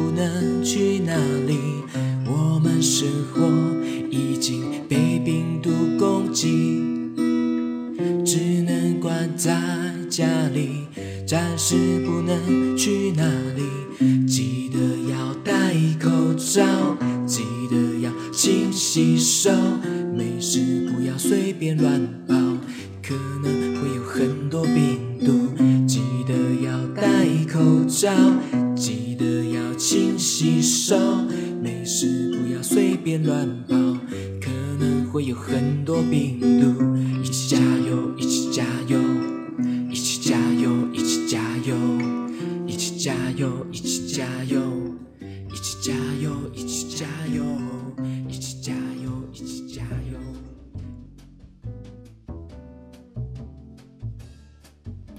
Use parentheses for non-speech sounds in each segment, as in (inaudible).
不能去哪里。我们生活已经被病毒攻击，只能关在家里，暂时不能去哪里。记得要戴口罩，记得要勤洗手，没事不要随便乱跑，可能会有很多病毒。记得要戴口罩，洗手，没事不要随便乱跑，可能会有很多病毒。一起加油，一起加油，一起加油，一起加油，一起加油，一起加油，一起加油，一起加油，一起加油，一起加油。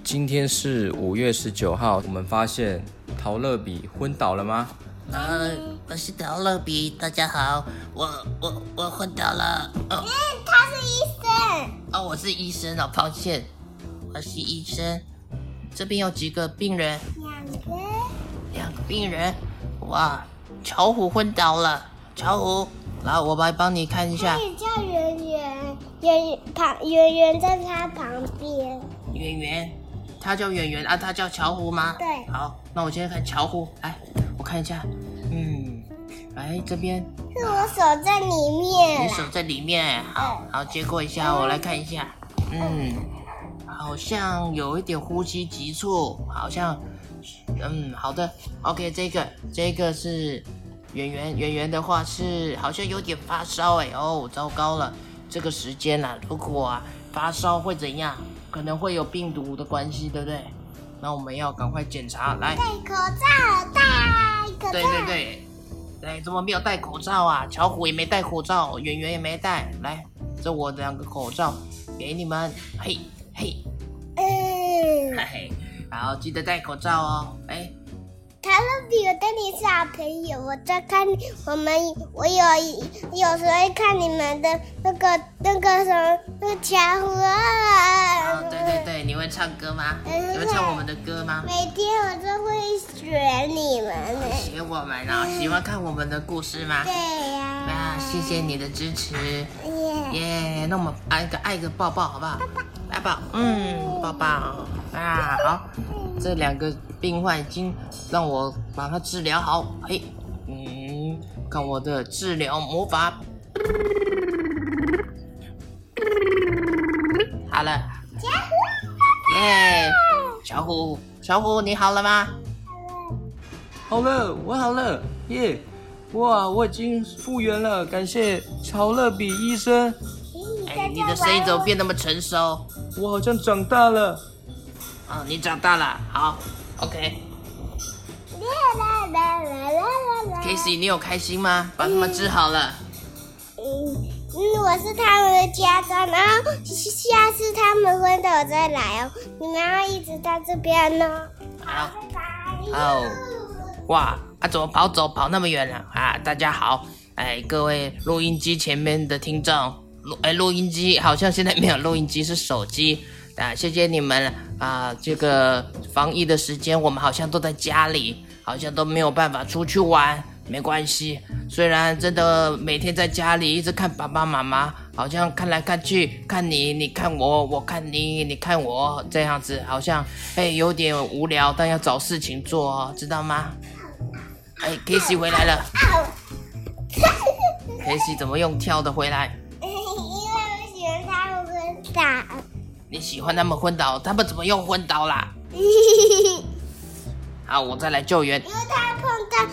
今天是五月十九号，我们发现陶乐比昏倒了吗？呃，我是陶乐比，大家好，我我我昏倒了。哦，嗯，他是医生。哦，我是医生哦，抱歉，我是医生。这边有几个病人？两个。两个病人。哇，巧虎昏倒了，巧虎，来，我来帮你看一下。可以叫圆圆，圆旁圆圆在他旁边。圆圆，他叫圆圆啊，他叫巧虎吗？对。好，那我先看巧虎，来，我看一下，嗯，来这边。是我手在里面。你手在里面，好好接过一下，我来看一下，嗯，好像有一点呼吸急促，好像，嗯，好的，OK，这个这个是圆圆，圆圆的话是好像有点发烧，哎，哦，糟糕了，这个时间啊，如果啊发烧会怎样？可能会有病毒的关系，对不对？那我们要赶快检查，来，戴口罩，戴对对对。哎，怎么没有戴口罩啊？巧虎也没戴口罩，圆圆也没戴。来，这我两个口罩给你们。嘿，嘿，嗯，嘿嘿，好，记得戴口罩哦。哎，卡乐比，我跟你是好朋友，我在看我们，我有有时候会看你们的那个那个什么那个巧虎啊。哦，对对对，你会唱歌吗？你会唱我们的歌吗？每天我都会我们呢？喜欢看我们的故事吗？对呀。啊，谢谢你的支持。耶，那我们爱个爱个抱抱好不好？抱抱，嗯，抱抱啊，好。这两个病患已经让我把它治疗好，嘿，嗯，看我的治疗魔法，好了，耶，小虎，小虎，你好了吗？好了，我好了，耶，哇，我已经复原了，感谢乔乐比医生。哎，你的声音怎么变那么成熟？我好像长大了。啊、哦，你长大了，好，OK。啦啦啦啦啦啦 Casey，你有开心吗？把他们治好了。嗯嗯，我是他们的家长，然后下次他们昏倒再来哦，你们要一直在这边哦。好，好，哇，啊，怎么跑走跑那么远了啊？大家好，哎，各位录音机前面的听众，录哎，录音机好像现在没有录音机，是手机。啊，谢谢你们啊！这个防疫的时间，我们好像都在家里，好像都没有办法出去玩。没关系，虽然真的每天在家里一直看爸爸妈妈，好像看来看去，看你，你看我，我看你，你看我，这样子好像哎有点无聊，但要找事情做哦，知道吗？哎，Casey 回来了。Casey 怎么用跳的回来？因为我喜欢他们昏倒。你喜欢他们昏倒？他们怎么又昏倒啦？(laughs) 好，我再来救援。因为他碰到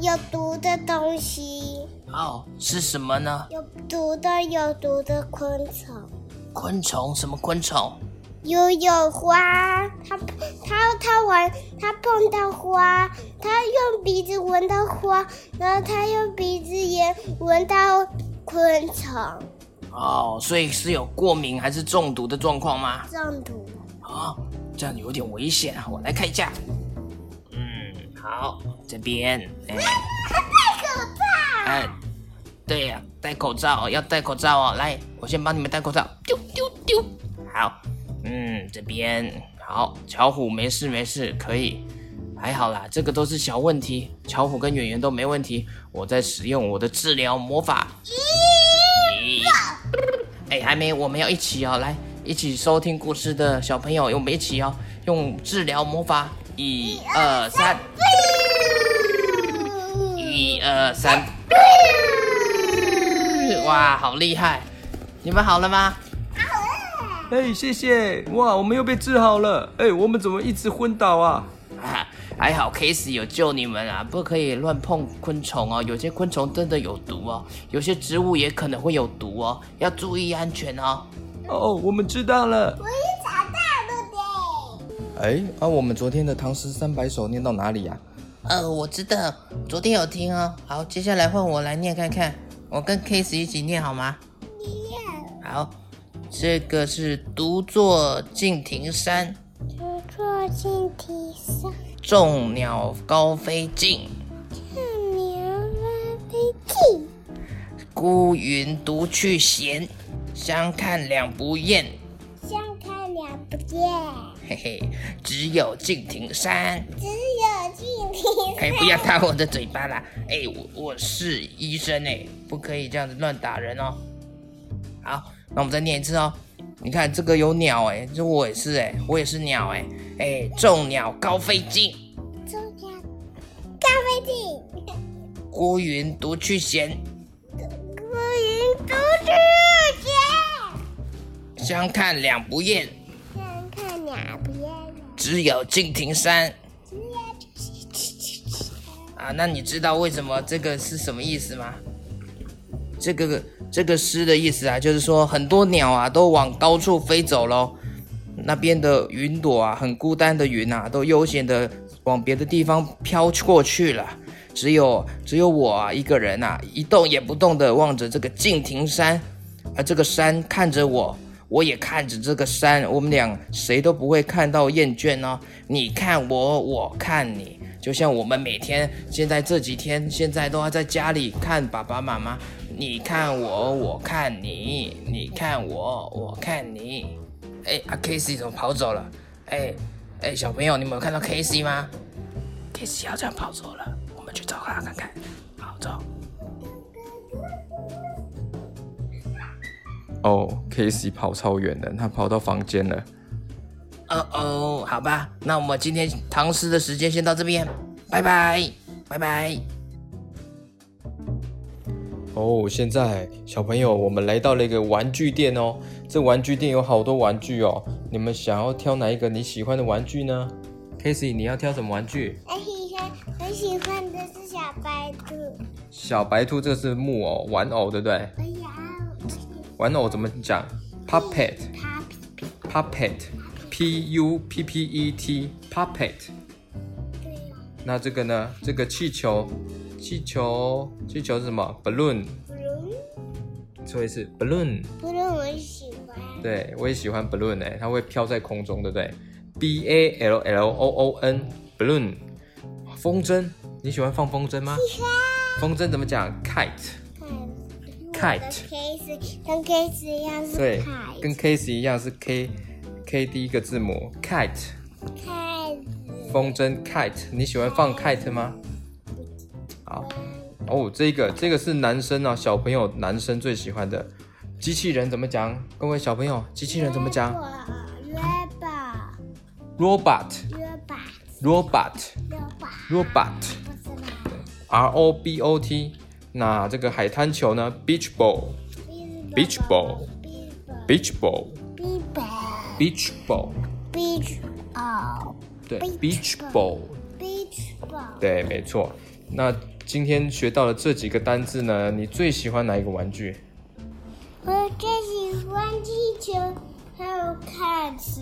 有毒的东西。哦，是什么呢？有毒的，有毒的昆虫。昆虫？什么昆虫？有有花，它它它玩，它碰到花，它用鼻子闻到花，然后它用鼻子也闻到昆虫。哦，所以是有过敏还是中毒的状况吗？中毒。啊、哦，这样有点危险啊！我来看一下。嗯，好，这边。哎，戴口罩。哎，对呀、啊，戴口罩，要戴口罩哦。来，我先帮你们戴口罩。丢丢丢。好，嗯，这边好。巧虎没事没事，可以，还好啦。这个都是小问题，巧虎跟圆圆都没问题。我在使用我的治疗魔法。咦？哎，还没，我们要一起哦。来，一起收听故事的小朋友，我们一起哦，用治疗魔法。一二三。一二三，哇，好厉害！你们好了吗？好了。哎，谢谢。哇，我们又被治好了。哎，我们怎么一直昏倒啊？啊，还好 Casey 有救你们啊！不可以乱碰昆虫哦，有些昆虫真的有毒哦，有些植物也可能会有毒哦，要注意安全哦。哦，我们知道了。我也找到了的。哎，啊，我们昨天的唐诗三百首念到哪里呀？呃，我知道，昨天有听哦。好，接下来换我来念看看，我跟 Case 一起念好吗？好，这个是独坐敬亭山，独坐敬亭山，众鸟高飞尽，众鸟高飞尽，孤云独去闲，相看两不厌，相看两不厌。嘿嘿，只有敬亭山，只有敬亭。哎，不要打我的嘴巴啦！哎，我我是医生哎，不可以这样子乱打人哦。好，那我们再念一次哦。你看这个有鸟哎，这我也是哎，我也是鸟哎哎，众鸟高飞尽，众鸟高飞尽，孤云独去闲，孤云独去闲，相看两不厌相看两不厌。只有敬亭山。那你知道为什么这个是什么意思吗？这个这个诗的意思啊，就是说很多鸟啊都往高处飞走喽，那边的云朵啊，很孤单的云啊，都悠闲的往别的地方飘过去了。只有只有我啊一个人啊，一动也不动的望着这个敬亭山，而这个山看着我。我也看着这个山，我们俩谁都不会看到厌倦哦。你看我，我看你，就像我们每天现在这几天，现在都要在家里看爸爸妈妈。你看我，我看你，你看我，我看你。哎，阿 Casey 怎么跑走了？哎哎，小朋友，你们有看到 Casey 吗？Casey 好像跑走了，我们去找他看看。好，走。哦，Casey 跑超远的，他跑到房间了。哦哦，好吧，那我们今天唐诗的时间先到这边，拜拜，拜拜。哦，现在小朋友，我们来到了一个玩具店哦。这玩具店有好多玩具哦，你们想要挑哪一个你喜欢的玩具呢？Casey，你要挑什么玩具？我喜欢，我喜欢的是小白兔。小白兔，这个是木偶玩偶，对不对？哎呀。玩偶怎么讲？puppet，puppet，p u p p e t，puppet。那这个呢？这个气球，气球，气球是什么？balloon。balloon。说一次，balloon。balloon 我也喜欢。对，我也喜欢 balloon 哎，它会飘在空中，对不对？b a l l o o n，balloon。风筝，你喜欢放风筝吗？喜欢。风筝怎么讲？kite。Kite，跟 Case 一样是 kite，对，跟 Case 一样是 K，K 第一个字母 Kite，Kite，风筝 Kite，你喜欢放 Kite 吗？好，哦，这个这个是男生啊，小朋友男生最喜欢的机器人怎么讲？各位小朋友，机器人怎么讲？Robot，Robot，Robot，Robot，Robot，R O B O T。那这个海滩球呢？Beach ball，Beach ball，Beach ball，Beach ball，Beach ball，对，Beach ball，Beach ball，对，没错。那今天学到了这几个单字呢，你最喜欢哪一个玩具？我最喜欢气球，还有 cats。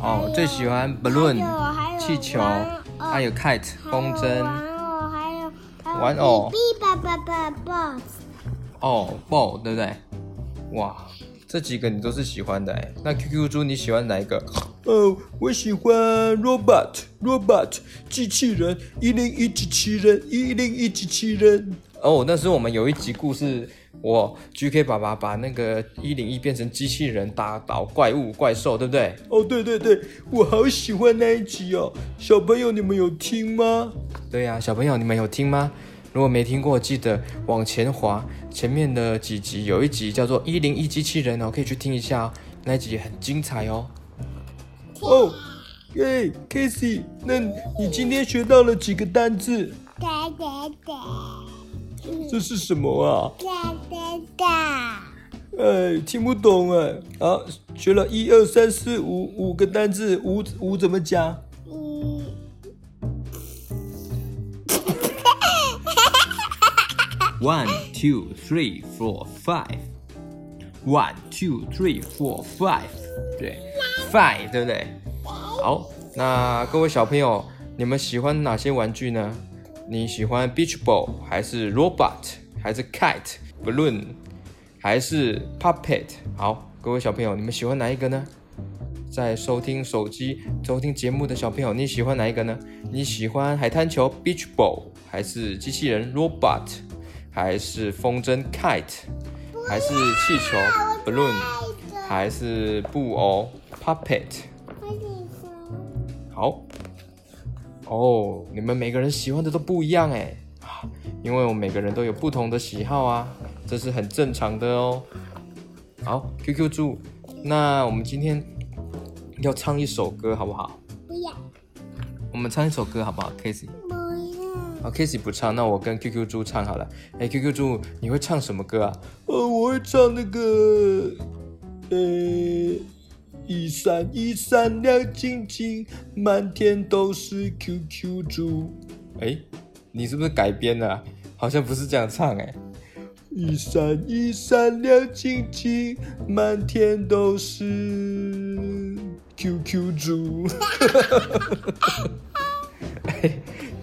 哦，最喜欢 balloon，气球，还有 kite，风筝。玩偶，哦，ball 对不对？哇，这几个你都是喜欢的哎。那 QQ 猪你喜欢哪一个？哦，我喜欢 robot，robot 机器人，一零一机器人，一零一机器人。哦，那是我们有一集故事我 GK 爸爸把那个一零一变成机器人打倒怪物怪兽，对不对？哦，对对对，我好喜欢那一集哦。小朋友，你们有听吗？对呀、啊，小朋友，你们有听吗？如果没听过，记得往前滑，前面的几集有一集叫做《一零一机器人》哦，可以去听一下哦，那一集很精彩哦。哦，耶，Casey，那你今天学到了几个单字？哒哒哒。这是什么啊？哒哒哒。哎，听不懂哎。好，学了一二三四五五个单字，五五怎么讲？One, two, three, four, five. One, two, three, four, five. 对，five，对不对？好，那各位小朋友，你们喜欢哪些玩具呢？你喜欢 beach ball 还是 robot 还是 kite balloon 还是 puppet？好，各位小朋友，你们喜欢哪一个呢？在收听手机收听节目的小朋友，你喜欢哪一个呢？你喜欢海滩球 beach ball 还是机器人 robot 还是风筝 kite 还是气球 balloon 还是布偶 puppet？好。哦，oh, 你们每个人喜欢的都不一样哎，因为我们每个人都有不同的喜好啊，这是很正常的哦。好，QQ 猪，那我们今天要唱一首歌好不好？不要。我们唱一首歌好不好，Casey？好，Casey 不唱，那我跟 QQ 猪唱好了。哎，QQ 猪，你会唱什么歌啊？呃，我会唱那个，呃。一闪一闪亮晶晶，满天都是 QQ 猪。哎，你是不是改编了？好像不是这样唱哎。一闪一闪亮晶晶，满天都是 QQ 猪。(laughs) (laughs) 哎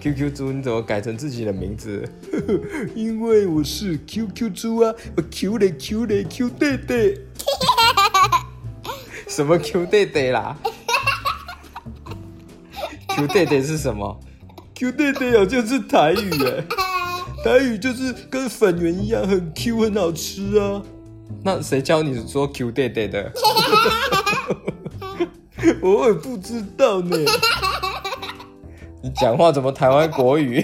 ，QQ 猪，你怎么改成自己的名字？(laughs) 因为我是 QQ 猪啊，我 Q 嘞 Q 嘞 Q 弟弟。(laughs) 什么 Q 弟弟啦？Q 弟弟是什么？Q 弟弟好像是台语哎，台语就是跟粉圆一样很 Q 很好吃啊。那谁教你说 Q 弟弟的？我也不知道呢。你讲话怎么台湾国语？